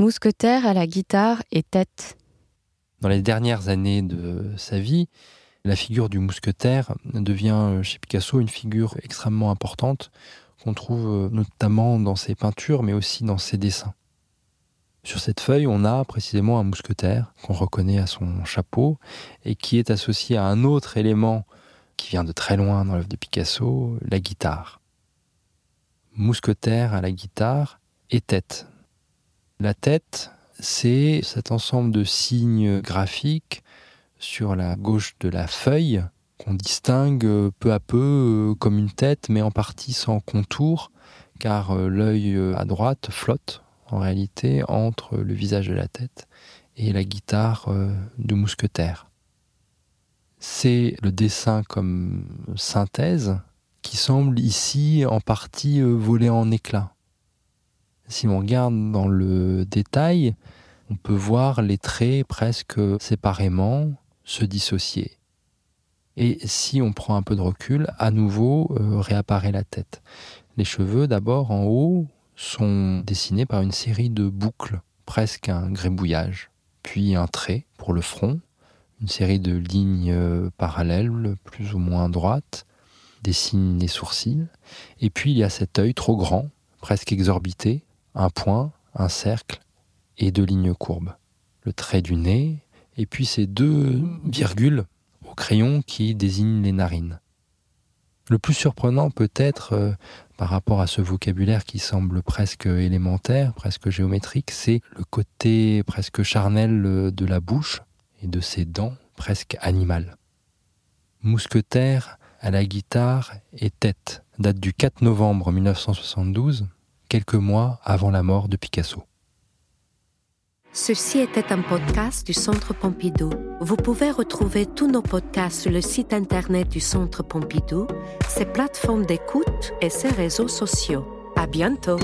Mousquetaire à la guitare et tête. Dans les dernières années de sa vie, la figure du mousquetaire devient chez Picasso une figure extrêmement importante qu'on trouve notamment dans ses peintures mais aussi dans ses dessins. Sur cette feuille, on a précisément un mousquetaire qu'on reconnaît à son chapeau et qui est associé à un autre élément qui vient de très loin dans l'œuvre de Picasso, la guitare. Mousquetaire à la guitare et tête. La tête, c'est cet ensemble de signes graphiques sur la gauche de la feuille qu'on distingue peu à peu comme une tête, mais en partie sans contour, car l'œil à droite flotte en réalité entre le visage de la tête et la guitare euh, de mousquetaire. C'est le dessin comme synthèse qui semble ici en partie euh, voler en éclats. Si on regarde dans le détail, on peut voir les traits presque séparément se dissocier. Et si on prend un peu de recul, à nouveau euh, réapparaît la tête. Les cheveux d'abord en haut sont dessinés par une série de boucles, presque un grébouillage, puis un trait pour le front, une série de lignes euh, parallèles, plus ou moins droites, dessinent les sourcils, et puis il y a cet œil trop grand, presque exorbité, un point, un cercle et deux lignes courbes. Le trait du nez, et puis ces deux virgules au crayon qui désignent les narines. Le plus surprenant peut-être euh, par rapport à ce vocabulaire qui semble presque élémentaire, presque géométrique, c'est le côté presque charnel euh, de la bouche et de ses dents presque animales. Mousquetaire à la guitare et tête date du 4 novembre 1972, quelques mois avant la mort de Picasso. Ceci était un podcast du Centre Pompidou. Vous pouvez retrouver tous nos podcasts sur le site internet du Centre Pompidou, ses plateformes d'écoute et ses réseaux sociaux. À bientôt!